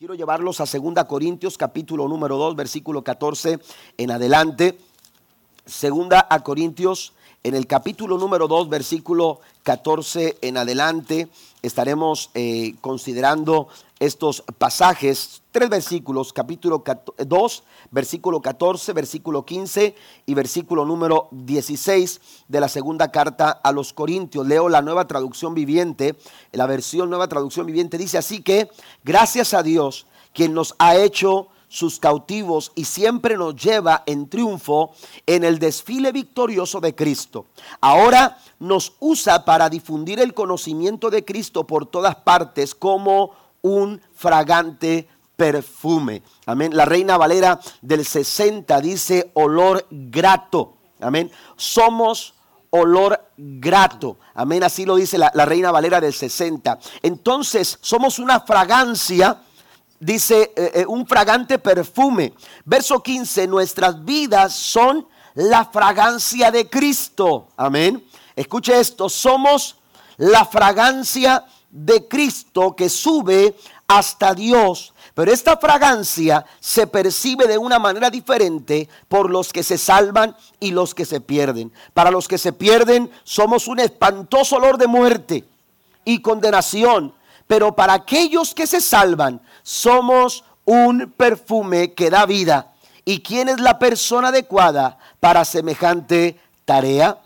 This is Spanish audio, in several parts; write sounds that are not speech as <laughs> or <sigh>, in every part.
Quiero llevarlos a 2 Corintios capítulo número 2, versículo 14 en adelante. Segunda a Corintios en el capítulo número 2, versículo 14 en adelante. Estaremos eh, considerando estos pasajes, tres versículos, capítulo 2, versículo 14, versículo 15 y versículo número 16 de la segunda carta a los Corintios. Leo la nueva traducción viviente, la versión nueva traducción viviente dice así que, gracias a Dios, quien nos ha hecho sus cautivos y siempre nos lleva en triunfo en el desfile victorioso de Cristo. Ahora nos usa para difundir el conocimiento de Cristo por todas partes como un fragante perfume. Amén. La Reina Valera del 60 dice olor grato. Amén. Somos olor grato. Amén. Así lo dice la, Reina Valera del 60. Entonces, somos una fragancia. Dice eh, eh, un fragante perfume. Verso 15, nuestras vidas son la fragancia de Cristo. Amén. Escuche esto, somos la fragancia de Cristo que sube hasta Dios. Pero esta fragancia se percibe de una manera diferente por los que se salvan y los que se pierden. Para los que se pierden somos un espantoso olor de muerte y condenación. Pero para aquellos que se salvan somos un perfume que da vida. ¿Y quién es la persona adecuada para semejante tarea?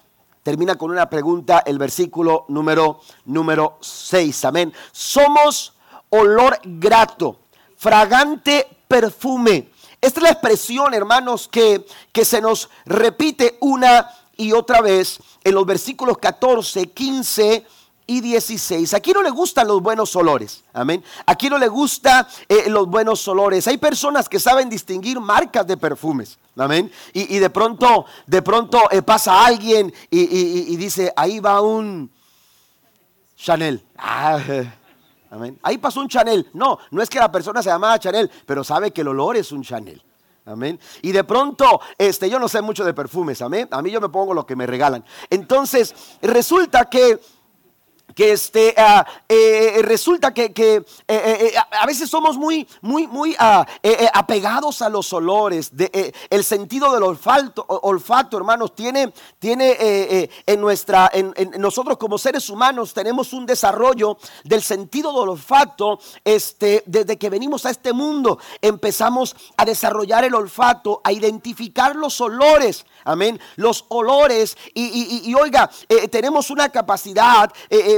termina con una pregunta el versículo número, número 6. Amén. Somos olor grato, fragante perfume. Esta es la expresión, hermanos, que, que se nos repite una y otra vez en los versículos 14, 15 y 16. Aquí no le gustan los buenos olores. Amén. Aquí no le gustan eh, los buenos olores. Hay personas que saben distinguir marcas de perfumes. Amén. Y, de pronto, de pronto eh, pasa alguien y, dice, ahí va un Chanel. Ah, <laughs> amén. Ahí pasó un Chanel. No, no es que la persona se llamaba Chanel, pero sabe que el olor es un Chanel. Amén. Y de pronto, este, yo no sé mucho de perfumes, amén. A mí yo me pongo lo que me regalan. Entonces, resulta que que este, ah, eh, resulta que, que eh, eh, a veces somos muy, muy, muy ah, apegados a los olores. El sentido del olfato, olfato hermanos, tiene, tiene en nuestra, en, nosotros como seres humanos tenemos un desarrollo del sentido del olfato este, desde que venimos a este mundo. Empezamos a desarrollar el olfato, a identificar los olores. Amén. Los olores. Y, y oiga, tenemos una capacidad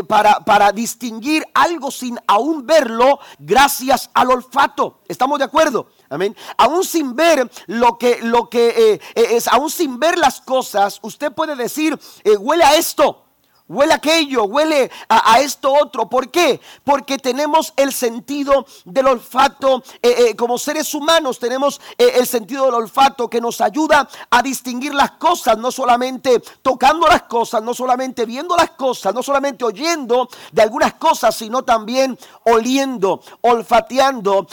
para, para distinguir algo sin aún verlo gracias al olfato. ¿Estamos de acuerdo? Amén. Aún sin ver lo que, lo que eh, eh, es, aún sin ver las cosas, usted puede decir, eh, huele a esto huele aquello, huele a, esto otro. ¿Por qué? Porque tenemos el sentido del olfato, eh, eh, como seres humanos tenemos eh, el sentido del olfato que nos ayuda a distinguir las cosas, no solamente tocando las cosas, no solamente viendo las cosas, no solamente oyendo de algunas cosas, sino también oliendo, olfateando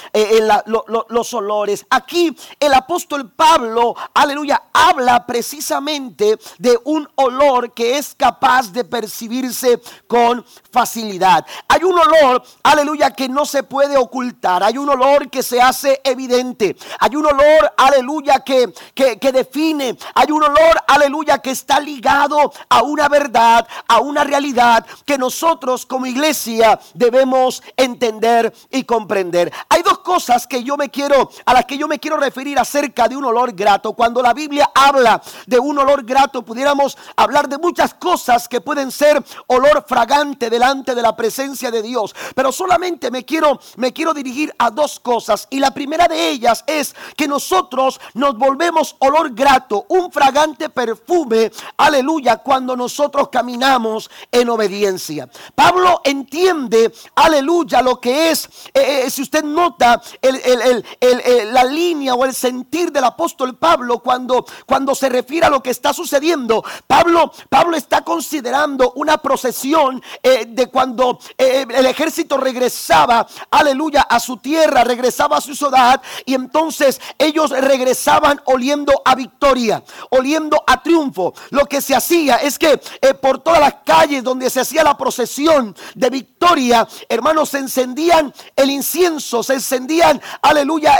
los olores. Aquí el apóstol Pablo, aleluya, habla precisamente de un olor que es capaz de percibirse con facilidad. Hay un olor, aleluya, que no se puede ocultar. Hay un olor que se hace evidente. Hay un olor, aleluya, que, que, define. Hay un olor, aleluya, que está ligado a una verdad, a una realidad que nosotros como iglesia debemos entender y comprender. Hay dos cosas que yo me quiero, a las que yo me quiero referir acerca de un olor grato. Cuando la Biblia habla de un olor grato, pudiéramos hablar de muchas cosas que pueden ser olor fragante delante de la presencia de Dios. Pero solamente me quiero, me quiero dirigir a dos cosas. Y la primera de ellas es que nosotros nos volvemos olor grato, un fragante perfume, aleluya, cuando nosotros caminamos en obediencia. Pablo entiende, aleluya, lo que es, eh, eh, si usted nota la línea o el sentir del apóstol Pablo cuando, cuando se refiere a lo que está sucediendo. Pablo, Pablo está considerando una procesión eh, de cuando eh, el ejército regresaba, aleluya, a su tierra, regresaba a su ciudad y entonces ellos regresaban oliendo a victoria, oliendo a triunfo. Lo que se hacía es que eh, por todas las calles donde se hacía la procesión de victoria, hermanos, se encendían el incienso, se encendían, aleluya,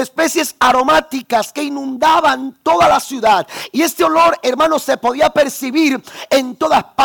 especies aromáticas que inundaban toda la ciudad. Y este olor, hermanos, se podía percibir en todas partes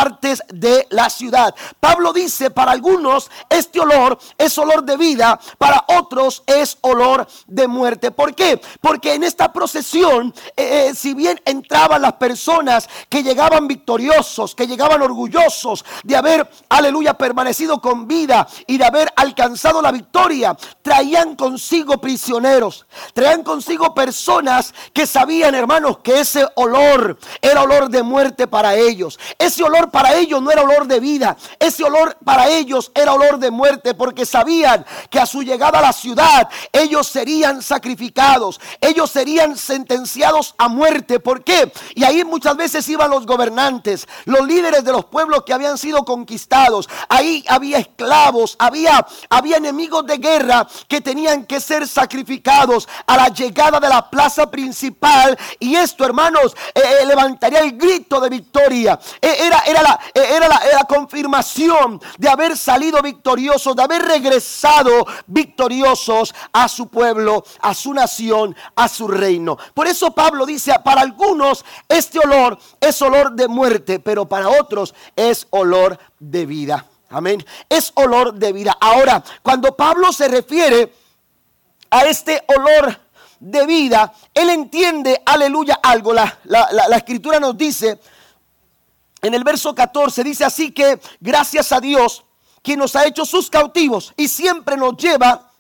de la ciudad. Pablo dice, para algunos este olor es olor de vida, para otros es olor de muerte. ¿Por qué? Porque en esta procesión, eh, eh, si bien entraban las personas que llegaban victoriosos, que llegaban orgullosos de haber, aleluya, permanecido con vida y de haber alcanzado la victoria, traían consigo prisioneros, traían consigo personas que sabían, hermanos, que ese olor era olor de muerte para ellos. Ese olor para ellos no era olor de vida. Ese olor para ellos era olor de muerte porque sabían que a su llegada a la ciudad ellos serían sacrificados. Ellos serían sentenciados a muerte. ¿Por qué? Y ahí muchas veces iban los gobernantes, los líderes de los pueblos que habían sido conquistados. Ahí había esclavos, había, había enemigos de guerra que tenían que ser sacrificados a la llegada de la plaza principal. Y esto, hermanos, eh, eh, levantaría el grito de victoria. Eh, era, era, la, era, la, la confirmación de haber salido victoriosos, de haber regresado victoriosos a su pueblo, a su nación, a su reino. Por eso Pablo dice, para algunos este olor es olor de muerte, pero para otros es olor de vida. Amén. Es olor de vida. Ahora, cuando Pablo se refiere a este olor de vida, él entiende, aleluya, algo. La, la, escritura nos dice, en el verso 14, dice así que gracias a Dios, quien nos ha hecho sus cautivos y siempre nos lleva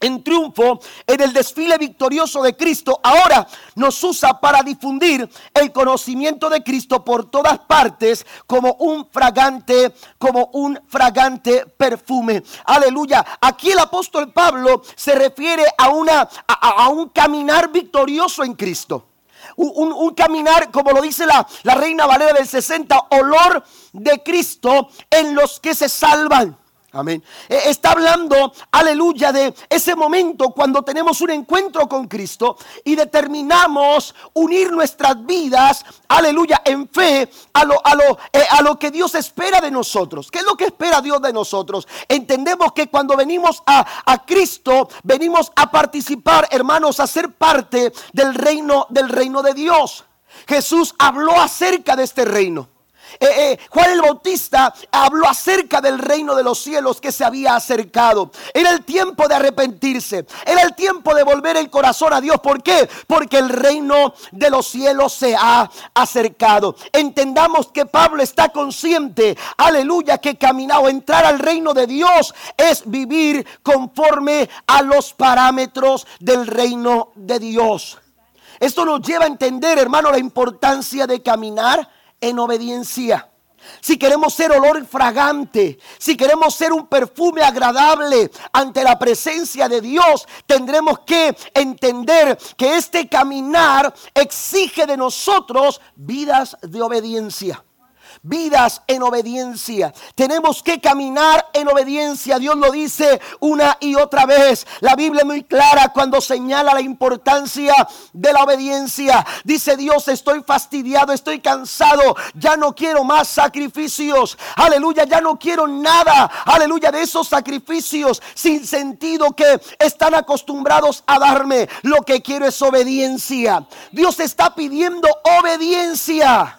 en triunfo en el desfile victorioso de Cristo, ahora nos usa para difundir el conocimiento de Cristo por todas partes como un fragante, como un fragante perfume. Aleluya. Aquí el apóstol Pablo se refiere a, una, a, un caminar victorioso en Cristo. Un, caminar, como lo dice la, la Reina Valera del 60, olor de Cristo en los que se salvan. Amén. Eh, está hablando, aleluya, de ese momento cuando tenemos un encuentro con Cristo y determinamos unir nuestras vidas, aleluya, en fe a lo, a lo, eh, a lo que Dios espera de nosotros. ¿Qué es lo que espera Dios de nosotros? Entendemos que cuando venimos a, a Cristo, venimos a participar, hermanos, a ser parte del reino, del reino de Dios. Jesús habló acerca de este reino. Eh, eh, Juan el Bautista habló acerca del reino de los cielos que se había acercado. Era el tiempo de arrepentirse. Era el tiempo de volver el corazón a Dios. ¿Por qué? Porque el reino de los cielos se ha acercado. Entendamos que Pablo está consciente, aleluya, que caminar o entrar al reino de Dios es vivir conforme a los parámetros del reino de Dios. Esto nos lleva a entender, hermano, la importancia de caminar en obediencia. Si queremos ser olor fragante, si queremos ser un perfume agradable ante la presencia de Dios, tendremos que entender que este caminar exige de nosotros vidas de obediencia vidas en obediencia. Tenemos que caminar en obediencia. Dios lo dice una y otra vez. La Biblia es muy clara cuando señala la importancia de la obediencia. Dice Dios, estoy fastidiado, estoy cansado, ya no quiero más sacrificios. Aleluya, ya no quiero nada. Aleluya, de esos sacrificios sin sentido que están acostumbrados a darme. Lo que quiero es obediencia. Dios está pidiendo obediencia.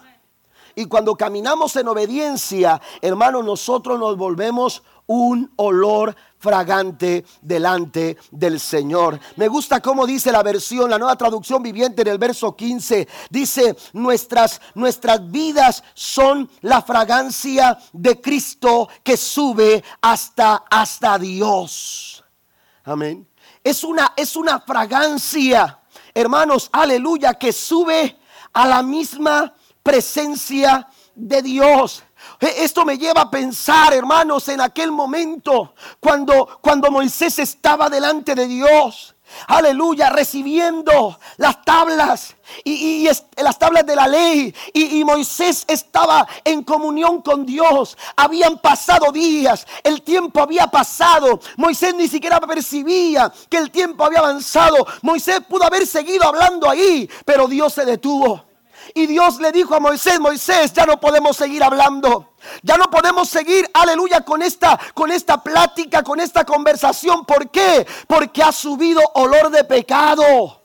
Y cuando caminamos en obediencia, hermano, nosotros nos volvemos un olor fragante delante del Señor. Me gusta cómo dice la versión, la nueva traducción viviente en el verso 15. Dice, nuestras, nuestras vidas son la fragancia de Cristo que sube hasta, hasta Dios. Amén. Es una, es una fragancia, hermanos, aleluya, que sube a la misma presencia de Dios. E, esto me lleva a pensar, hermanos, en aquel momento cuando, cuando Moisés estaba delante de Dios. aleluya, recibiendo las tablas y, las tablas de la ley. Y, y, Moisés estaba en comunión con Dios. Habían pasado días, el tiempo había pasado. Moisés ni siquiera percibía que el tiempo había avanzado. Moisés pudo haber seguido hablando ahí, pero Dios se detuvo. Y Dios le dijo a Moisés, Moisés, ya no podemos seguir hablando. Ya no podemos seguir, aleluya, con esta, con esta plática, con esta conversación. ¿Por qué? Porque ha subido olor de pecado.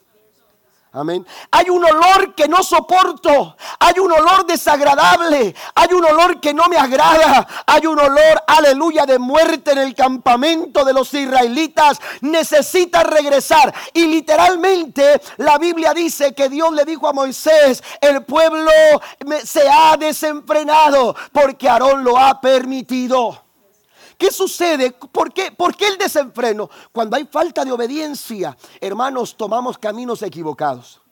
Amén. Hay un olor que no soporto. Hay un olor desagradable. Hay un olor que no me agrada. Hay un olor, aleluya, de muerte en el campamento de los israelitas. Necesita regresar. Y literalmente la Biblia dice que Dios le dijo a Moisés, el pueblo se ha desenfrenado porque Aarón lo ha permitido. ¿Qué sucede? ¿Por qué? ¿Por qué el desenfreno? Cuando hay falta de obediencia, hermanos, tomamos caminos equivocados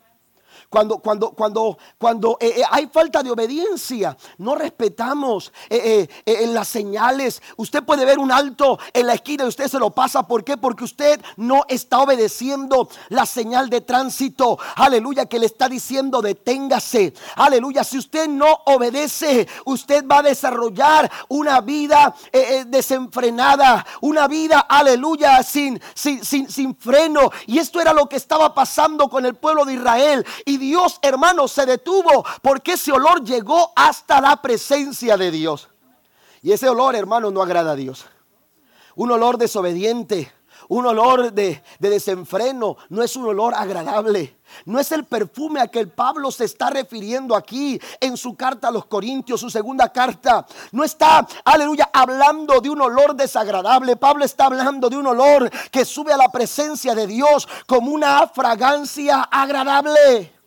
cuando, cuando, cuando, cuando eh, eh, hay falta de obediencia, no respetamos eh, las señales. Usted puede ver un alto en la esquina y usted se lo pasa. ¿Por qué? Porque usted no está obedeciendo la señal de tránsito. Aleluya, que le está diciendo deténgase. Aleluya, si usted no obedece, usted va a desarrollar una vida desenfrenada, una vida, aleluya, sin, sin, sin, sin freno. Y esto era lo que estaba pasando con el pueblo de Israel. Y Dios, hermano, se detuvo porque ese olor llegó hasta la presencia de Dios. Y ese olor, hermano, no agrada a Dios. Un olor desobediente, un olor de, desenfreno, no es un olor agradable. No es el perfume a que el Pablo se está refiriendo aquí en su carta a los Corintios, su segunda carta. No está, aleluya, hablando de un olor desagradable. Pablo está hablando de un olor que sube a la presencia de Dios como una fragancia agradable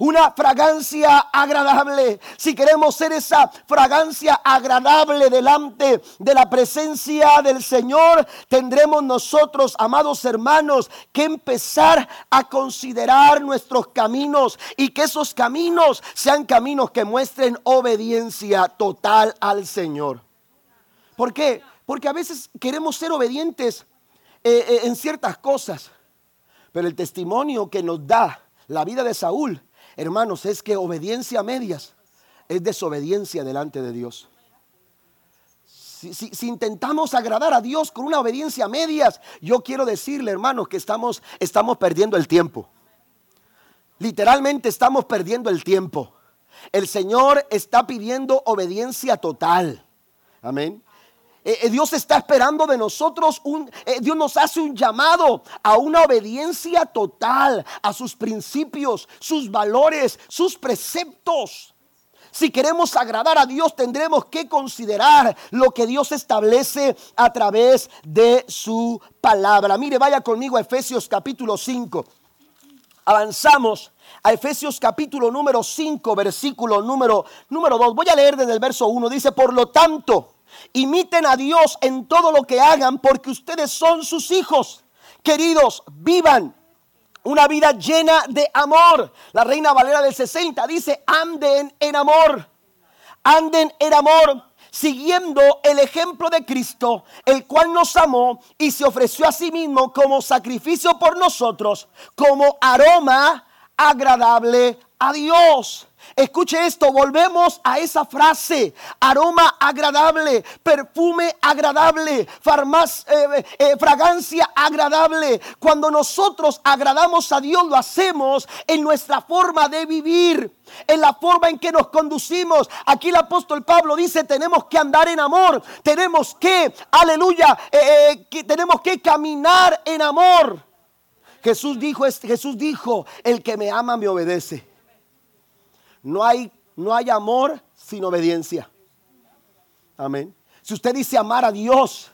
una fragancia agradable. Si queremos ser esa fragancia agradable delante de la presencia del Señor, tendremos nosotros, amados hermanos, que empezar a considerar nuestros caminos y que esos caminos sean caminos que muestren obediencia total al Señor. ¿Por qué? Porque a veces queremos ser obedientes eh, eh, en ciertas cosas, pero el testimonio que nos da la vida de Saúl hermanos, es que obediencia a medias es desobediencia delante de Dios. Si, intentamos agradar a Dios con una obediencia a medias, yo quiero decirle, hermanos, que estamos, estamos perdiendo el tiempo. Literalmente estamos perdiendo el tiempo. El Señor está pidiendo obediencia total. Amén. Eh, eh, Dios está esperando de nosotros, un, eh, Dios nos hace un llamado a una obediencia total a sus principios, sus valores, sus preceptos. Si queremos agradar a Dios, tendremos que considerar lo que Dios establece a través de su palabra. Mire, vaya conmigo a Efesios capítulo 5. Avanzamos a Efesios capítulo número 5, versículo número, número 2. Voy a leer desde el verso 1. Dice, por lo tanto, Imiten a Dios en todo lo que hagan porque ustedes son sus hijos. Queridos, vivan una vida llena de amor. La Reina Valera del 60 dice, anden en amor. Anden en amor siguiendo el ejemplo de Cristo, el cual nos amó y se ofreció a sí mismo como sacrificio por nosotros, como aroma agradable a Dios. Escuche esto, volvemos a esa frase, aroma agradable, perfume agradable, farmacia, eh, eh, fragancia agradable. Cuando nosotros agradamos a Dios, lo hacemos en nuestra forma de vivir, en la forma en que nos conducimos. Aquí el apóstol Pablo dice, tenemos que andar en amor, tenemos que, aleluya, eh, que tenemos que caminar en amor. Jesús dijo, Jesús dijo, el que me ama me obedece. No hay, no hay amor sin obediencia. Amén. Si usted dice amar a Dios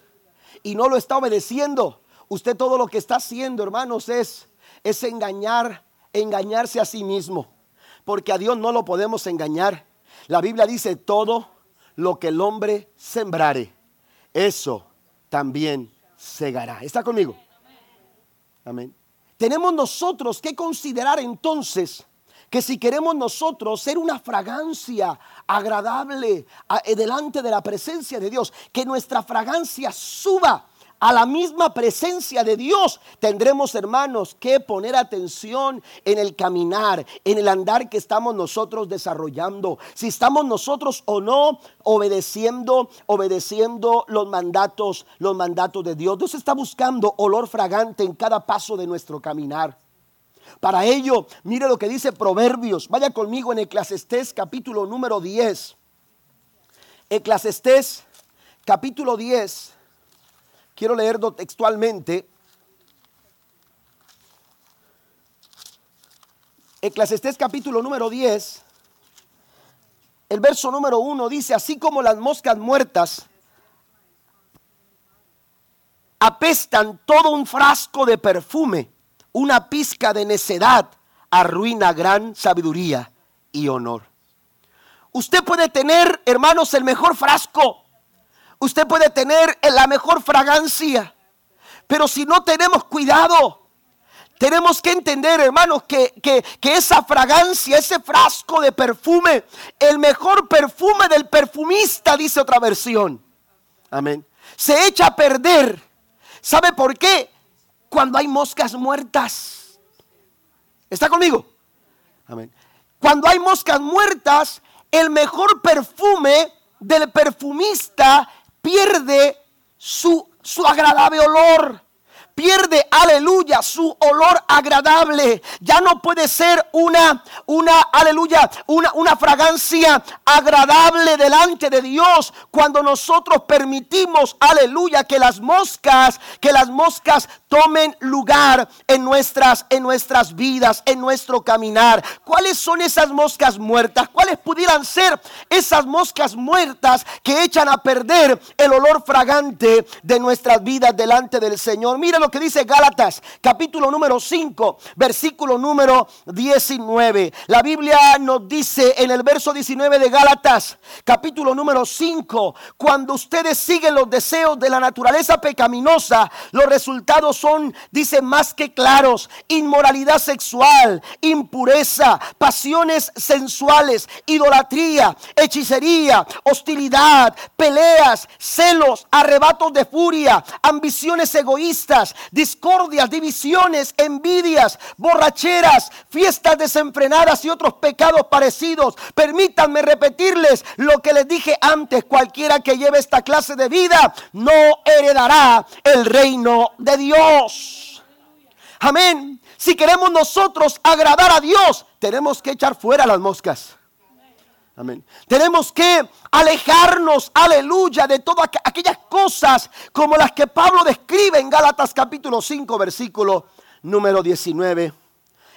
y no lo está obedeciendo, usted todo lo que está haciendo, hermanos, es, es engañar, engañarse a sí mismo. Porque a Dios no lo podemos engañar. La Biblia dice todo lo que el hombre sembrare, eso también segará. ¿Está conmigo? Amén. Tenemos nosotros que considerar entonces que si queremos nosotros ser una fragancia agradable eh, delante de la presencia de Dios, que nuestra fragancia suba a la misma presencia de Dios, tendremos, hermanos, que poner atención en el caminar, en el andar que estamos nosotros desarrollando. Si estamos nosotros o no obedeciendo, obedeciendo los mandatos, los mandatos de Dios. Dios está buscando olor fragante en cada paso de nuestro caminar. Para ello, mire lo que dice Proverbios. Vaya conmigo en Eclesiastés capítulo número 10. Eclesiastés capítulo 10. Quiero leerlo textualmente. Eclesiastés capítulo número 10. El verso número 1 dice, así como las moscas muertas apestan todo un frasco de perfume, una pizca de necedad arruina gran sabiduría y honor. Usted puede tener, hermanos, el mejor frasco. Usted puede tener la mejor fragancia. Pero si no tenemos cuidado, tenemos que entender, hermanos, que, que, esa fragancia, ese frasco de perfume, el mejor perfume del perfumista, dice otra versión. Amén. Se echa a perder. ¿Sabe por qué? Cuando hay moscas muertas. ¿Está conmigo? Amén. Cuando hay moscas muertas, el mejor perfume del perfumista pierde su, su agradable olor pierde, aleluya, su olor agradable. Ya no puede ser una, una, aleluya, una, una fragancia agradable delante de Dios cuando nosotros permitimos, aleluya, que las moscas, que las moscas tomen lugar en nuestras, en nuestras vidas, en nuestro caminar. ¿Cuáles son esas moscas muertas? ¿Cuáles pudieran ser esas moscas muertas que echan a perder el olor fragante de nuestras vidas delante del Señor? Mira que dice Gálatas, capítulo número 5, versículo número 19. La Biblia nos dice en el verso 19 de Gálatas, capítulo número 5, cuando ustedes siguen los deseos de la naturaleza pecaminosa, los resultados son, dice, más que claros. Inmoralidad sexual, impureza, pasiones sensuales, idolatría, hechicería, hostilidad, peleas, celos, arrebatos de furia, ambiciones egoístas, discordias, divisiones, envidias, borracheras, fiestas desenfrenadas y otros pecados parecidos. Permítanme repetirles lo que les dije antes, cualquiera que lleve esta clase de vida no heredará el reino de Dios. Amén. Si queremos nosotros agradar a Dios, tenemos que echar fuera las moscas. Amén. Tenemos que alejarnos, aleluya, de todas aquellas cosas como las que Pablo describe en Gálatas capítulo 5, versículo número 19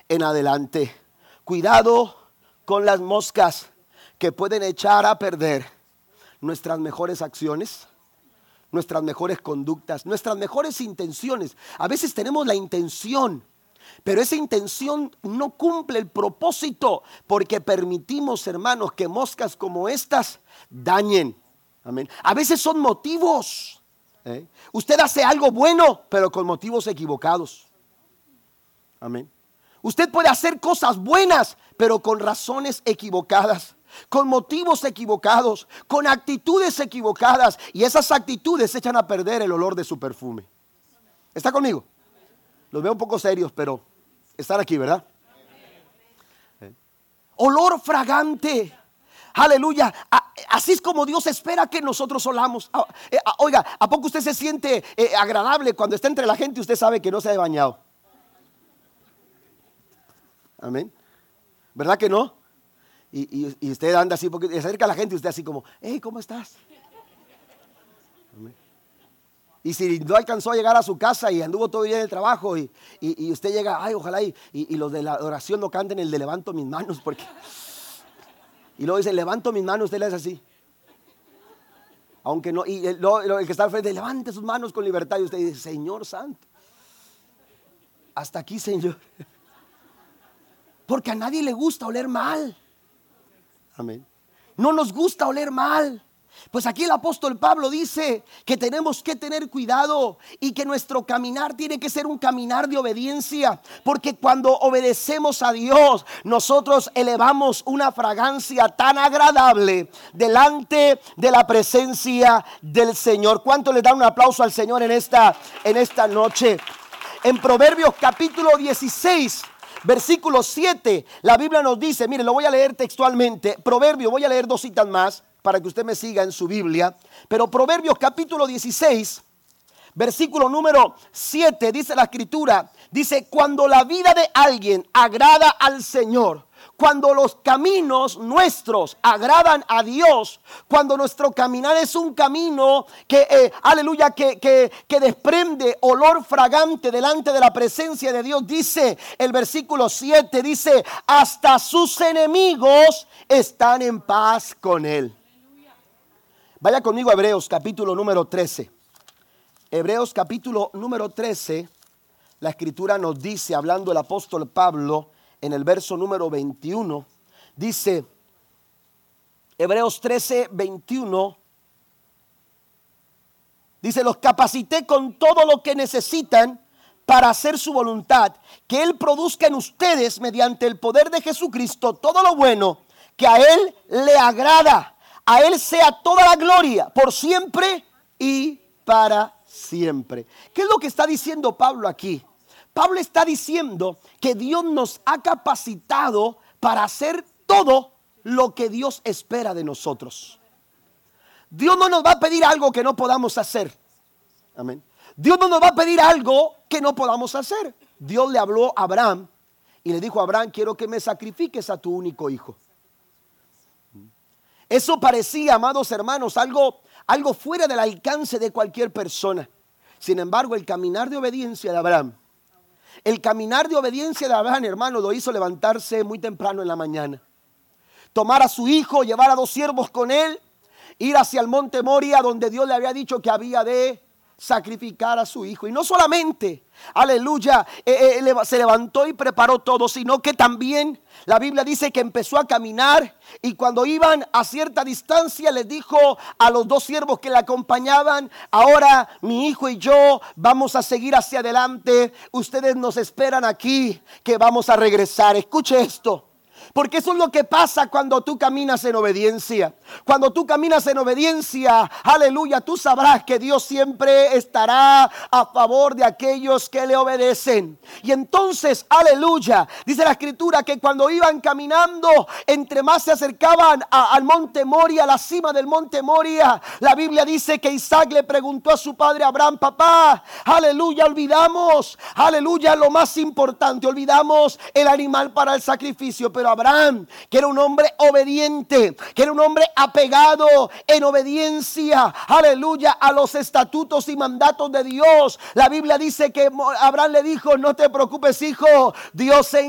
en adelante. Cuidado con las moscas que pueden echar a perder nuestras mejores acciones, nuestras mejores conductas, nuestras mejores intenciones. A veces tenemos la intención pero esa intención no cumple el propósito porque permitimos, hermanos, que moscas como estas dañen. Amén. A veces son motivos. ¿eh? Usted hace algo bueno, pero con motivos equivocados. Amén. Usted puede hacer cosas buenas, pero con razones equivocadas, con motivos equivocados, con actitudes equivocadas. Y esas actitudes echan a perder el olor de su perfume. ¿Está conmigo? Los veo un poco serios, pero están aquí, ¿verdad? Olor fragante. Aleluya. Así es como Dios espera que nosotros olamos. Ah, eh, ah, oiga, ¿a poco usted se siente eh, agradable cuando está entre la gente usted sabe que no se ha bañado? Amén. ¿Verdad que no? Y, usted anda así, porque se acerca a la gente y usted así como, hey, ¿cómo estás? Y si no alcanzó a llegar a su casa y anduvo todo el día en el trabajo y, usted llega, ay, ojalá y, los de la oración no canten el de levanto mis manos, porque... Y luego dice, levanto mis manos, usted le hace así. Aunque no, y el, el que está al frente, levante sus manos con libertad y usted dice, Señor Santo, hasta aquí, Señor. Porque a nadie le gusta oler mal. No nos gusta oler mal. Pues aquí el apóstol Pablo dice que tenemos que tener cuidado y que nuestro caminar tiene que ser un caminar de obediencia, porque cuando obedecemos a Dios, nosotros elevamos una fragancia tan agradable delante de la presencia del Señor. ¿Cuánto le dan un aplauso al Señor en esta en esta noche? En Proverbios capítulo 16 Versículo 7, la Biblia nos dice, mire, lo voy a leer textualmente, Proverbio, voy a leer dos citas más para que usted me siga en su Biblia. Pero Proverbios capítulo 16, versículo número 7, dice la escritura, dice, cuando la vida de alguien agrada al Señor, cuando los caminos nuestros agradan a Dios, cuando nuestro caminar es un camino que, eh, aleluya, que, que, que desprende olor fragante delante de la presencia de Dios, dice el versículo 7, dice, hasta sus enemigos están en paz con él. Vaya conmigo a Hebreos capítulo número 13. Hebreos capítulo número 13, la escritura nos dice, hablando el apóstol Pablo en el verso número 21, dice, Hebreos 13, 21, dice, los capacité con todo lo que necesitan para hacer su voluntad, que Él produzca en ustedes mediante el poder de Jesucristo todo lo bueno que a Él le agrada a Él sea toda la gloria por siempre y para siempre. ¿Qué es lo que está diciendo Pablo aquí? Pablo está diciendo que Dios nos ha capacitado para hacer todo lo que Dios espera de nosotros. Dios no nos va a pedir algo que no podamos hacer. Amén. Dios no nos va a pedir algo que no podamos hacer. Dios le habló a Abraham y le dijo a Abraham, quiero que me sacrifiques a tu único hijo. Eso parecía, amados hermanos, algo, algo fuera del alcance de cualquier persona. Sin embargo, el caminar de obediencia de Abraham, el caminar de obediencia de Abraham, hermano, lo hizo levantarse muy temprano en la mañana. Tomar a su hijo, llevar a dos siervos con él, ir hacia el monte Moria, donde Dios le había dicho que había de sacrificar a su hijo. Y no solamente, aleluya, eh, eh, se levantó y preparó todo, sino que también la Biblia dice que empezó a caminar y cuando iban a cierta distancia les dijo a los dos siervos que le acompañaban, ahora mi hijo y yo vamos a seguir hacia adelante, ustedes nos esperan aquí que vamos a regresar. Escuche esto. Porque eso es lo que pasa cuando tú caminas en obediencia. Cuando tú caminas en obediencia, aleluya, tú sabrás que Dios siempre estará a favor de aquellos que le obedecen. Y entonces, aleluya, dice la escritura que cuando iban caminando, entre más se acercaban al monte Moria, a la cima del monte Moria, la Biblia dice que Isaac le preguntó a su padre Abraham, papá, aleluya, olvidamos, aleluya, lo más importante, olvidamos el animal para el sacrificio, pero Abraham, que era un hombre obediente, que era un hombre apegado en obediencia, aleluya, a los estatutos y mandatos de Dios. La Biblia dice que Abraham le dijo, no te preocupes hijo, Dios se,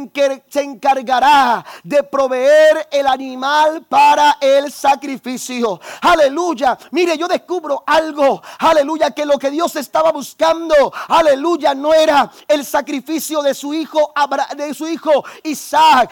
encargará de proveer el animal para el sacrificio. Aleluya, mire, yo descubro algo, aleluya, que lo que Dios estaba buscando, aleluya, no era el sacrificio de su hijo, de su hijo Isaac.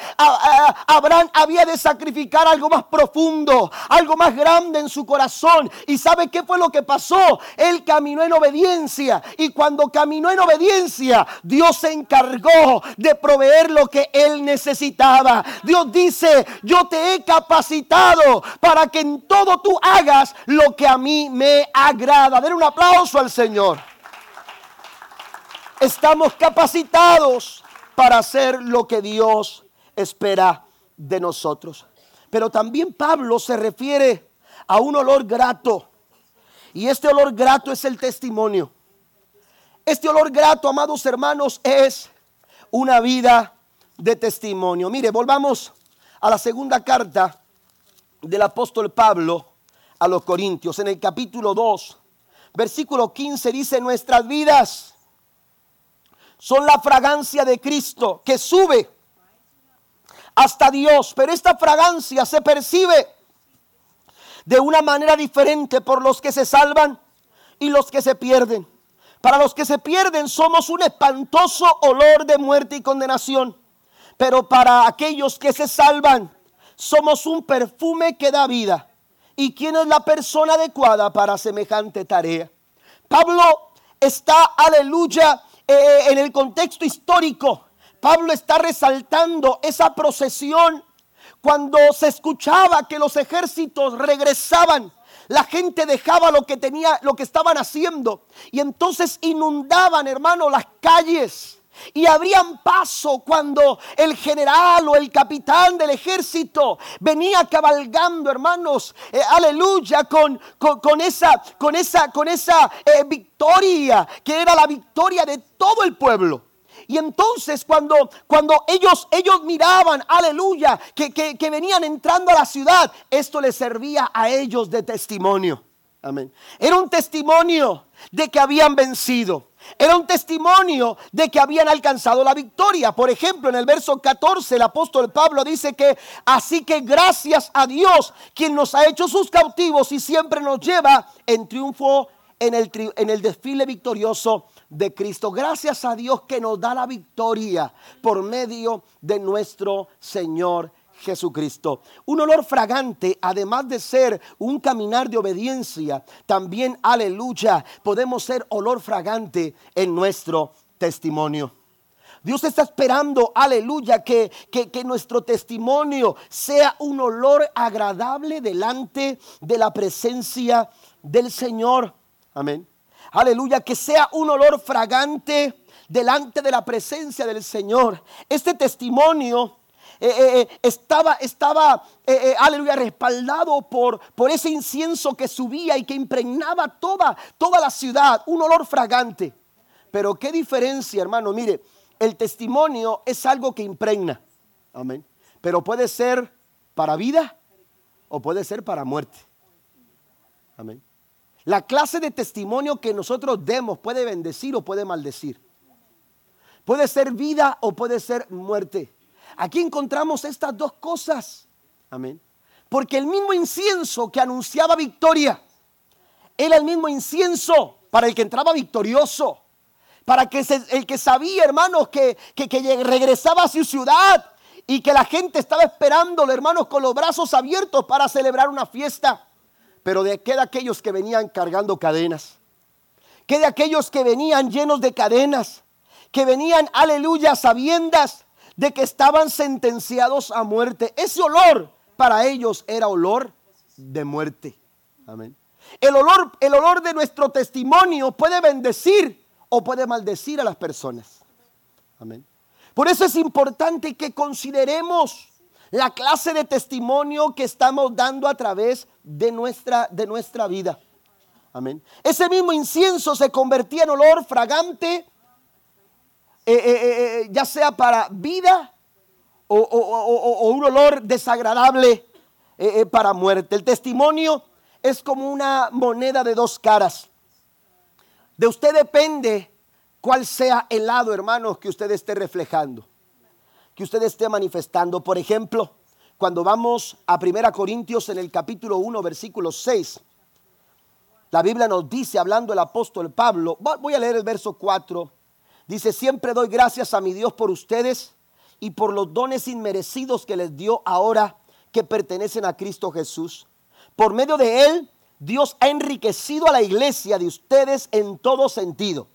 Abraham había de sacrificar algo más profundo, algo más grande en su corazón. ¿Y sabe qué fue lo que pasó? Él caminó en obediencia. Y cuando caminó en obediencia, Dios se encargó de proveer lo que él necesitaba. Dios dice, yo te he capacitado para que en todo tú hagas lo que a mí me agrada. Den un aplauso al Señor. Estamos capacitados para hacer lo que Dios espera de nosotros. Pero también Pablo se refiere a un olor grato. Y este olor grato es el testimonio. Este olor grato, amados hermanos, es una vida de testimonio. Mire, volvamos a la segunda carta del apóstol Pablo a los Corintios. En el capítulo 2, versículo 15 dice, nuestras vidas son la fragancia de Cristo que sube hasta Dios, pero esta fragancia se percibe de una manera diferente por los que se salvan y los que se pierden. Para los que se pierden somos un espantoso olor de muerte y condenación, pero para aquellos que se salvan somos un perfume que da vida y quién es la persona adecuada para semejante tarea. Pablo está, aleluya, eh, en el contexto histórico. Pablo está resaltando esa procesión cuando se escuchaba que los ejércitos regresaban la gente dejaba lo que tenía, lo que estaban haciendo y entonces inundaban, hermano, las calles. Y abrían paso cuando el general o el capitán del ejército venía cabalgando, hermanos, eh, aleluya, con, con, esa, con esa, con esa eh, victoria, que era la victoria de todo el pueblo. Y entonces cuando, cuando ellos, ellos miraban, aleluya, que, que, venían entrando a la ciudad, esto les servía a ellos de testimonio. Amén. Era un testimonio de que habían vencido. Era un testimonio de que habían alcanzado la victoria. Por ejemplo, en el verso 14 el apóstol Pablo dice que así que gracias a Dios quien nos ha hecho sus cautivos y siempre nos lleva en triunfo en el, en el desfile victorioso de Cristo. Gracias a Dios que nos da la victoria por medio de nuestro Señor Jesucristo. Un olor fragante, además de ser un caminar de obediencia, también, aleluya, podemos ser olor fragante en nuestro testimonio. Dios está esperando, aleluya, que, que, que, nuestro testimonio sea un olor agradable delante de la presencia del Señor. Amén. Aleluya, que sea un olor fragante delante de la presencia del Señor. Este testimonio eh, eh, eh, estaba, estaba aleluya, respaldado por, por ese incienso que subía y que impregnaba toda, toda la ciudad, un olor fragante. Pero qué diferencia, hermano, mire, el testimonio es algo que impregna. Amén. Pero puede ser para vida o puede ser para muerte. Amén. La clase de testimonio que nosotros demos puede bendecir o puede maldecir. Puede ser vida o puede ser muerte. Aquí encontramos estas dos cosas. Amén. Porque el mismo incienso que anunciaba victoria era el mismo incienso para el que entraba victorioso. Para que el que sabía, hermanos, que, que, que regresaba a su ciudad y que la gente estaba esperándolo, hermanos, con los brazos abiertos para celebrar una fiesta. Pero de qué de aquellos que venían cargando cadenas, que de aquellos que venían llenos de cadenas, que venían, aleluya, sabiendas de que estaban sentenciados a muerte. Ese olor para ellos era olor de muerte. Amén. El olor, el olor de nuestro testimonio puede bendecir o puede maldecir a las personas. Amén. Por eso es importante que consideremos la clase de testimonio que estamos dando a través de nuestra, de nuestra vida. Amén. Ese mismo incienso se convertía en olor fragante, eh, eh, eh, ya sea para vida o, un olor desagradable para muerte. El testimonio es como una moneda de dos caras. De usted depende cuál sea el lado, hermanos, que usted esté reflejando que usted esté manifestando. Por ejemplo, cuando vamos a 1 Corintios en el capítulo 1, versículo 6, la Biblia nos dice, hablando el apóstol Pablo, voy a leer el verso 4, dice, siempre doy gracias a mi Dios por ustedes y por los dones inmerecidos que les dio ahora que pertenecen a Cristo Jesús. Por medio de Él, Dios ha enriquecido a la iglesia de ustedes en todo sentido,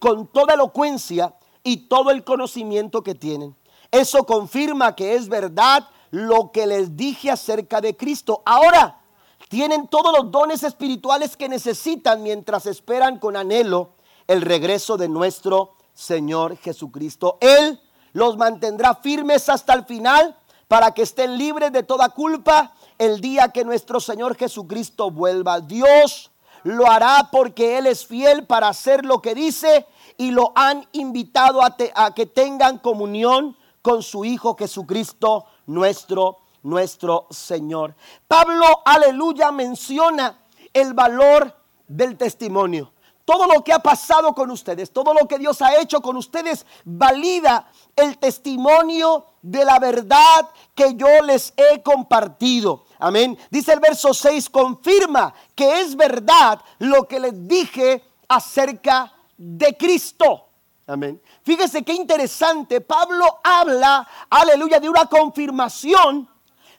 con toda elocuencia y todo el conocimiento que tienen. Eso confirma que es verdad lo que les dije acerca de Cristo. Ahora tienen todos los dones espirituales que necesitan mientras esperan con anhelo el regreso de nuestro Señor Jesucristo. Él los mantendrá firmes hasta el final para que estén libres de toda culpa el día que nuestro Señor Jesucristo vuelva. Dios lo hará porque Él es fiel para hacer lo que dice y lo han invitado a, a que tengan comunión con su Hijo Jesucristo, nuestro, nuestro Señor. Pablo, aleluya, menciona el valor del testimonio. Todo lo que ha pasado con ustedes, todo lo que Dios ha hecho con ustedes, valida el testimonio de la verdad que yo les he compartido. Amén. Dice el verso 6, confirma que es verdad lo que les dije acerca de Cristo. Amén. Fíjese qué interesante. Pablo habla, aleluya, de una confirmación,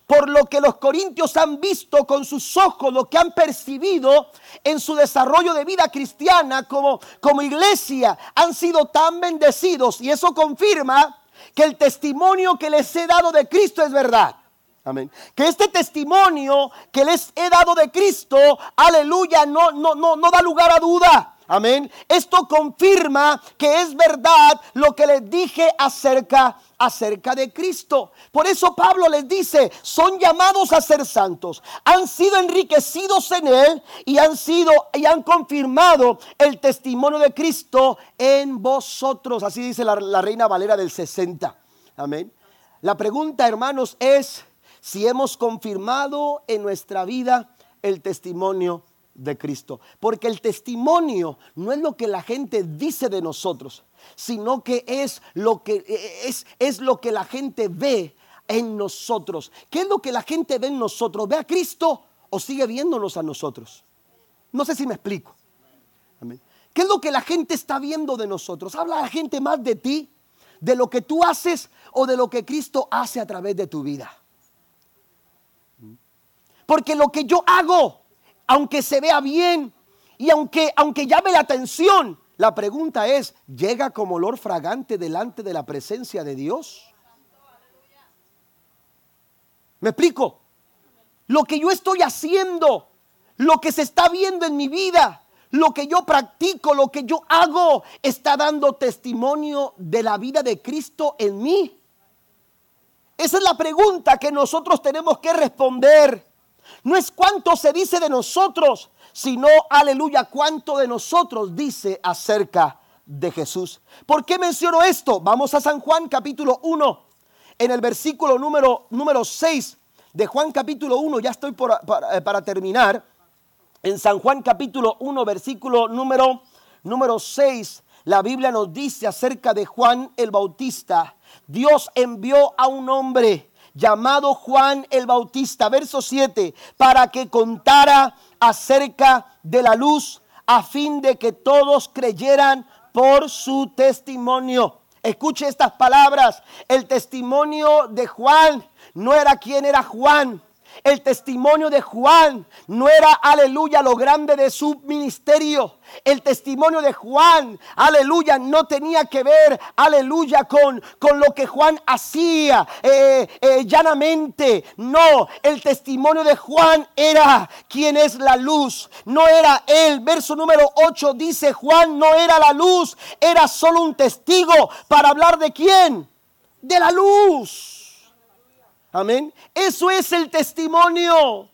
por lo que los corintios han visto con sus ojos, lo que han percibido en su desarrollo de vida cristiana como, como iglesia, han sido tan bendecidos y eso confirma que el testimonio que les he dado de Cristo es verdad. Amén. Que este testimonio que les he dado de Cristo, aleluya, no, no, no, no da lugar a duda. Amén. Esto confirma que es verdad lo que les dije acerca acerca de Cristo. Por eso Pablo les dice, son llamados a ser santos, han sido enriquecidos en él y han sido y han confirmado el testimonio de Cristo en vosotros. Así dice la, la Reina Valera del 60. Amén. La pregunta, hermanos, es si hemos confirmado en nuestra vida el testimonio de Cristo. Porque el testimonio no es lo que la gente dice de nosotros, sino que es lo que, es, es lo que la gente ve en nosotros. ¿Qué es lo que la gente ve en nosotros? ¿Ve a Cristo o sigue viéndonos a nosotros? No sé si me explico. ¿Qué es lo que la gente está viendo de nosotros? ¿Habla la gente más de ti, de lo que tú haces o de lo que Cristo hace a través de tu vida? Porque lo que yo hago aunque se vea bien y aunque, aunque llame la atención, la pregunta es, ¿llega como olor fragante delante de la presencia de Dios? ¿Me explico? Lo que yo estoy haciendo, lo que se está viendo en mi vida, lo que yo practico, lo que yo hago, está dando testimonio de la vida de Cristo en mí. Esa es la pregunta que nosotros tenemos que responder. No es cuánto se dice de nosotros, sino, aleluya, cuánto de nosotros dice acerca de Jesús. ¿Por qué menciono esto? Vamos a San Juan capítulo 1, en el versículo número, número 6 de Juan capítulo 1, ya estoy para, eh, para, terminar. En San Juan capítulo 1, versículo número, número 6, la Biblia nos dice acerca de Juan el Bautista. Dios envió a un hombre llamado Juan el Bautista, verso 7, para que contara acerca de la luz a fin de que todos creyeran por su testimonio. Escuche estas palabras. El testimonio de Juan no era quien era Juan. El testimonio de Juan no era, aleluya, lo grande de su ministerio. El testimonio de Juan, aleluya, no tenía que ver, aleluya, con, con lo que Juan hacía eh, eh, llanamente. No, el testimonio de Juan era quien es la luz, no era él. Verso número 8 dice, Juan no era la luz, era solo un testigo para hablar de quién, de la luz. Amén. Eso es el testimonio.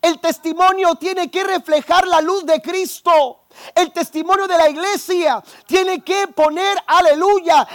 El testimonio tiene que reflejar la luz de Cristo. El testimonio de la iglesia tiene que poner, aleluya,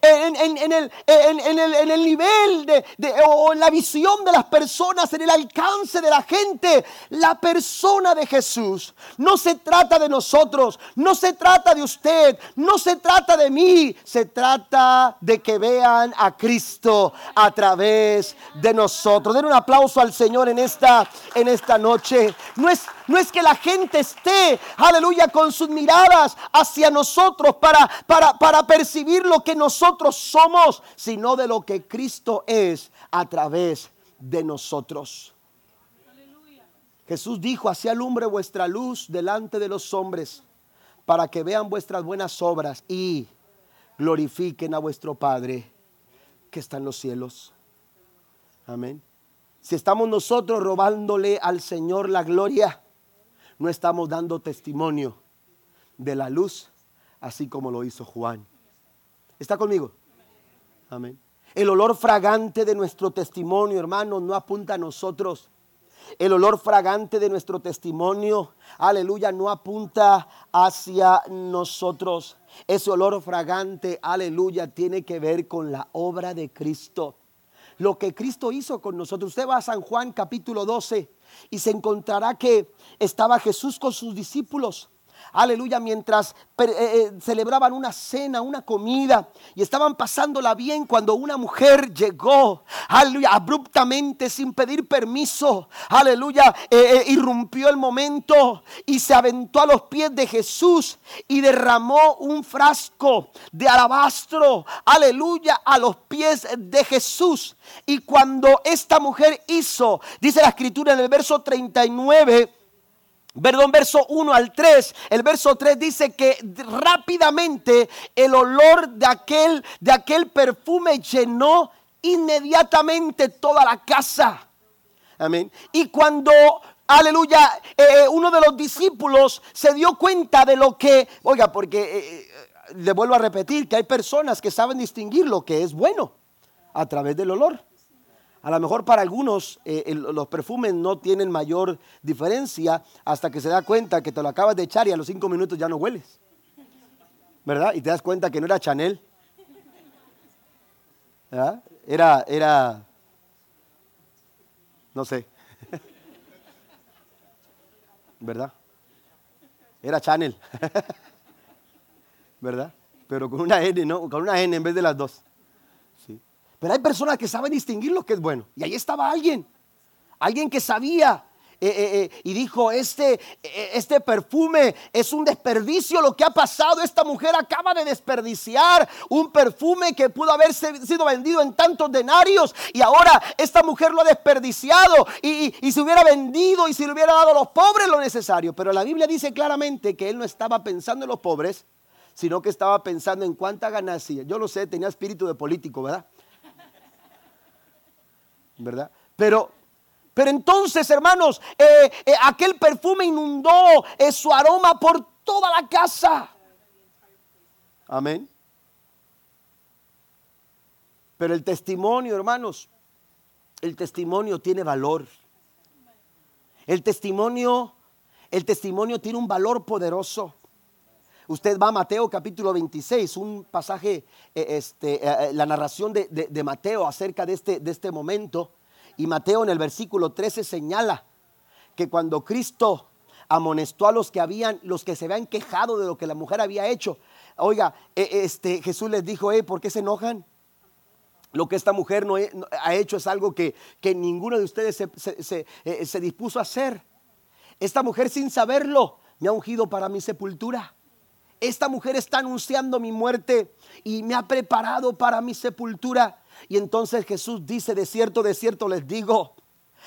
en, el, nivel de, o en la visión de las personas, en el alcance de la gente, la persona de Jesús. No se trata de nosotros, no se trata de usted, no se trata de mí, se trata de que vean a Cristo a través de nosotros. Den un aplauso al Señor en esta, en esta noche. No es, no es que la gente esté, aleluya con sus miradas hacia nosotros para, para, para percibir lo que nosotros somos, sino de lo que Cristo es a través de nosotros. Jesús dijo, así alumbre vuestra luz delante de los hombres, para que vean vuestras buenas obras y glorifiquen a vuestro Padre que está en los cielos. Amén. Si estamos nosotros robándole al Señor la gloria, no estamos dando testimonio de la luz, así como lo hizo Juan. ¿Está conmigo? Amén. El olor fragante de nuestro testimonio, hermanos, no apunta a nosotros. El olor fragante de nuestro testimonio, aleluya, no apunta hacia nosotros. Ese olor fragante, aleluya, tiene que ver con la obra de Cristo. Lo que Cristo hizo con nosotros. Usted va a San Juan capítulo 12 y se encontrará que estaba Jesús con sus discípulos. Aleluya, mientras eh, eh, celebraban una cena, una comida, y estaban pasándola bien cuando una mujer llegó, aleluya, abruptamente, sin pedir permiso, aleluya, eh, irrumpió el momento y se aventó a los pies de Jesús y derramó un frasco de alabastro, aleluya, a los pies de Jesús. Y cuando esta mujer hizo, dice la escritura en el verso 39, Perdón, verso 1 al 3. El verso 3 dice que rápidamente el olor de aquel, de aquel perfume llenó inmediatamente toda la casa. Amén. Y cuando, aleluya, eh, eh, uno de los discípulos se dio cuenta de lo que, oiga, porque eh, le vuelvo a repetir que hay personas que saben distinguir lo que es bueno a través del olor. A lo mejor para algunos eh, los perfumes no tienen mayor diferencia hasta que se da cuenta que te lo acabas de echar y a los cinco minutos ya no hueles. ¿Verdad? Y te das cuenta que no era Chanel. ¿verdad? Era, era, no sé. <laughs> ¿Verdad? Era Chanel. <laughs> ¿Verdad? Pero con una N, ¿no? Con una N en vez de las dos. Pero hay personas que saben distinguir lo que es bueno. Y ahí estaba alguien. Alguien que sabía eh, eh, eh, y dijo, este, este perfume es un desperdicio lo que ha pasado. Esta mujer acaba de desperdiciar un perfume que pudo haber sido vendido en tantos denarios y ahora esta mujer lo ha desperdiciado y, y, se hubiera vendido y se le hubiera dado a los pobres lo necesario. Pero la Biblia dice claramente que él no estaba pensando en los pobres, sino que estaba pensando en cuánta ganancia. Yo lo sé, tenía espíritu de político, ¿verdad? ¿Verdad? Pero, pero entonces, hermanos, eh, eh, aquel perfume inundó eh, su aroma por toda la casa. Amén. Pero el testimonio, hermanos, el testimonio tiene valor. El testimonio, el testimonio tiene un valor poderoso. Usted va a Mateo capítulo 26, un pasaje, eh, este, eh, eh, la narración de, Mateo acerca de este, de este momento. Y Mateo en el versículo 13 señala que cuando Cristo amonestó a los que habían, los que se habían quejado de lo que la mujer había hecho, oiga, este, Jesús les dijo, ¿por qué se enojan? Lo que esta mujer no, ha hecho es algo que, ninguno de ustedes se dispuso a hacer. Esta mujer sin saberlo me ha ungido para mi sepultura esta mujer está anunciando mi muerte y me ha preparado para mi sepultura. Y entonces Jesús dice, de cierto, de cierto les digo,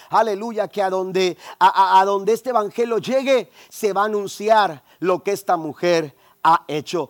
aleluya, que a donde, a, donde este evangelio llegue, se va a anunciar lo que esta mujer ha hecho.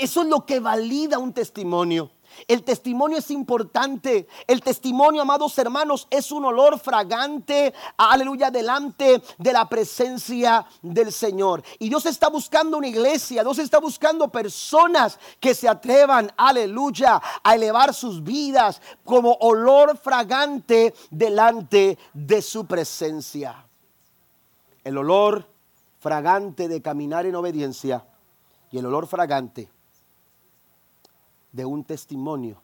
Eso es lo que valida un testimonio. El testimonio es importante. El testimonio, amados hermanos, es un olor fragante, aleluya, delante de la presencia del Señor. Y Dios está buscando una iglesia, Dios está buscando personas que se atrevan, aleluya, a elevar sus vidas como olor fragante delante de su presencia. El olor fragante de caminar en obediencia y el olor fragante de un testimonio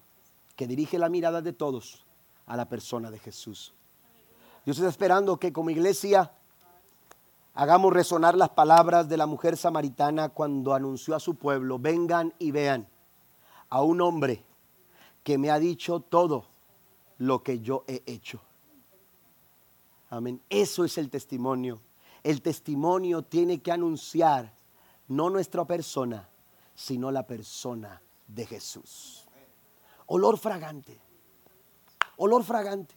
que dirige la mirada de todos a la persona de Jesús. Dios está esperando que como iglesia hagamos resonar las palabras de la mujer samaritana cuando anunció a su pueblo, vengan y vean a un hombre que me ha dicho todo lo que yo he hecho. Amén. Eso es el testimonio. El testimonio tiene que anunciar no nuestra persona, sino la persona de Jesús. Olor fragante. Olor fragante.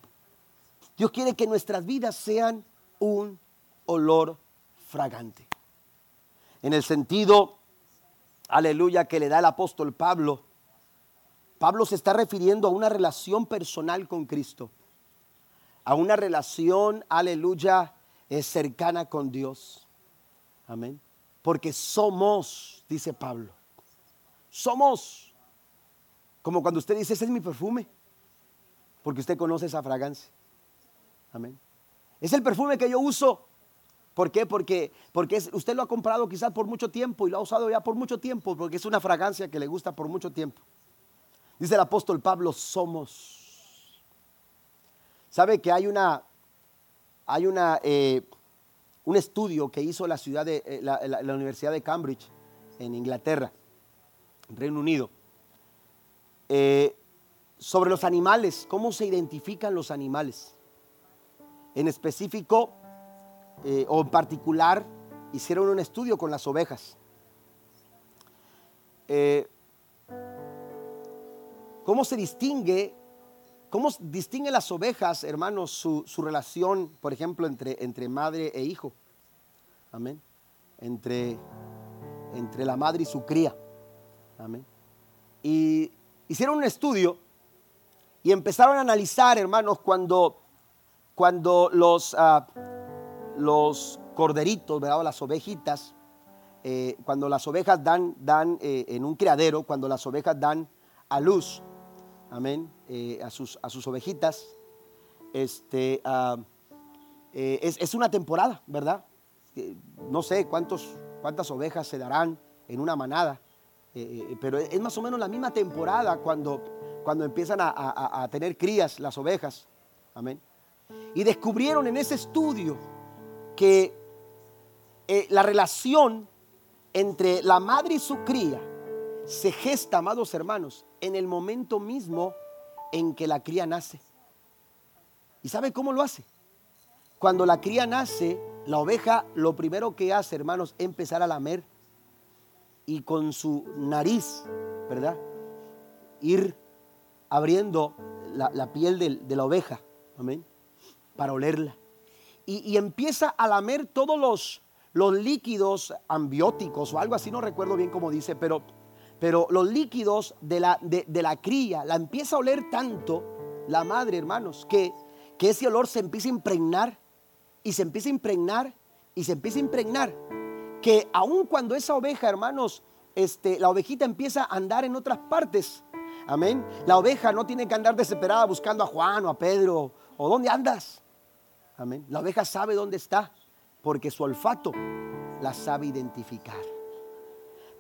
Dios quiere que nuestras vidas sean un olor fragante. En el sentido, aleluya, que le da el apóstol Pablo, Pablo se está refiriendo a una relación personal con Cristo, a una relación, aleluya, cercana con Dios. Amén. Porque somos, dice Pablo, somos. Como cuando usted dice, ese es mi perfume. Porque usted conoce esa fragancia. Amén. Es el perfume que yo uso. ¿Por qué? Porque, porque usted lo ha comprado quizás por mucho tiempo y lo ha usado ya por mucho tiempo, porque es una fragancia que le gusta por mucho tiempo. Dice el apóstol Pablo, somos. ¿Sabe que hay una, hay una, eh, un estudio que hizo la, ciudad de, eh, la, Universidad de Cambridge en Inglaterra, Reino Unido, eh, sobre los animales, cómo se identifican los animales. En específico, eh, o en particular, hicieron un estudio con las ovejas. Eh, ¿Cómo se distingue, cómo distinguen las ovejas, hermanos, su, su relación, por ejemplo, entre, entre madre e hijo? Amén. Entre, entre la madre y su cría. Amén. Y hicieron un estudio y empezaron a analizar, hermanos, cuando, cuando los, ah, los corderitos, ¿verdad? las ovejitas, eh, cuando las ovejas dan, dan eh, en un criadero, cuando las ovejas dan a luz, amén, eh, a, sus, a sus ovejitas, este, ah, es, es una temporada, ¿verdad? No sé cuántos, cuántas ovejas se darán en una manada, eh, eh, pero es más o menos la misma temporada cuando, cuando empiezan a, tener crías las ovejas, amén. Y descubrieron en ese estudio que eh, la relación entre la madre y su cría se gesta, amados hermanos, en el momento mismo en que la cría nace. ¿Y sabe cómo lo hace? Cuando la cría nace, la oveja lo primero que hace, hermanos, es empezar a lamer y con su nariz, ¿verdad? Ir abriendo la, la piel del- de, la oveja, amén, para olerla. Y, y empieza a lamer todos los, los líquidos ambióticos o algo así, no recuerdo bien cómo dice, pero, pero los líquidos de la, de, de la cría, la empieza a oler tanto la madre, hermanos, que, que ese olor se empieza a impregnar y se empieza a impregnar y se empieza a impregnar que aun cuando esa oveja, hermanos, este, la ovejita empieza a andar en otras partes, amén. La oveja no tiene que andar desesperada buscando a Juan o a Pedro o dónde andas, amén. La oveja sabe dónde está porque su olfato la sabe identificar.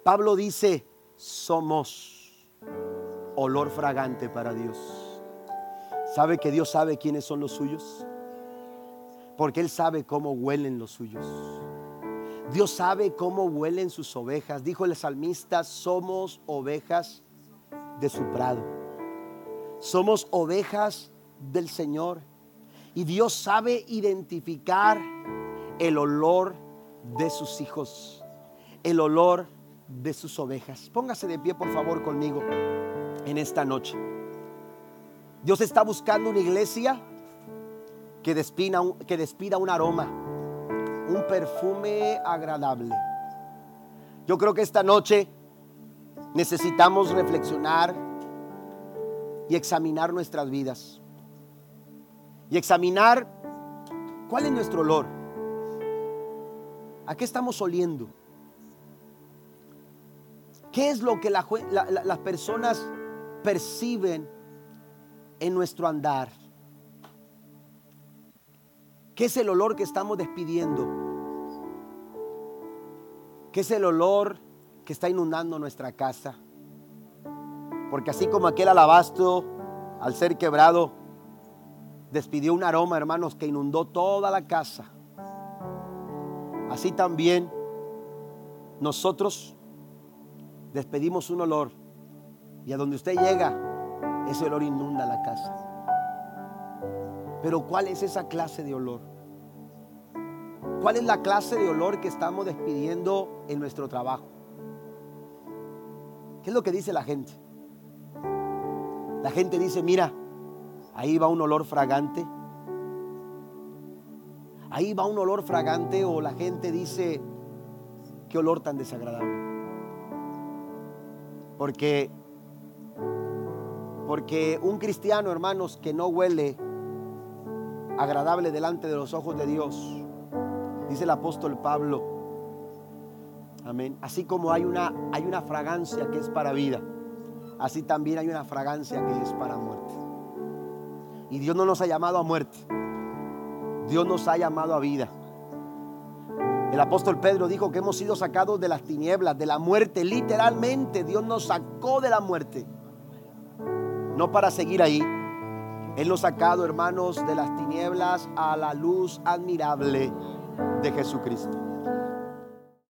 Pablo dice, somos olor fragante para Dios. ¿Sabe que Dios sabe quiénes son los suyos? Porque Él sabe cómo huelen los suyos. Dios sabe cómo huelen sus ovejas. Dijo el salmista, somos ovejas de su prado. Somos ovejas del Señor. Y Dios sabe identificar el olor de sus hijos, el olor de sus ovejas. Póngase de pie, por favor, conmigo en esta noche. Dios está buscando una iglesia que despida un, que despida un aroma, un perfume agradable. Yo creo que esta noche necesitamos reflexionar y examinar nuestras vidas. Y examinar cuál es nuestro olor. ¿A qué estamos oliendo? ¿Qué es lo que las personas perciben en nuestro andar? ¿Qué es el olor que estamos despidiendo? ¿Qué es el olor que está inundando nuestra casa? Porque así como aquel alabastro, al ser quebrado, despidió un aroma, hermanos, que inundó toda la casa. Así también nosotros despedimos un olor y a donde usted llega, ese olor inunda la casa. Pero ¿cuál es esa clase de olor? ¿Cuál es la clase de olor que estamos despidiendo en nuestro trabajo? ¿Qué es lo que dice la gente? La gente dice, mira, ahí va un olor fragante. Ahí va un olor fragante o la gente dice, qué olor tan desagradable. Porque porque un cristiano, hermanos, que no huele agradable delante de los ojos de Dios, dice el apóstol Pablo, amén, así como hay una, hay una fragancia que es para vida, así también hay una fragancia que es para muerte. Y Dios no nos ha llamado a muerte, Dios nos ha llamado a vida. El apóstol Pedro dijo que hemos sido sacados de las tinieblas, de la muerte, literalmente Dios nos sacó de la muerte, no para seguir ahí. Él nos ha sacado, hermanos, de las tinieblas a la luz admirable de Jesucristo.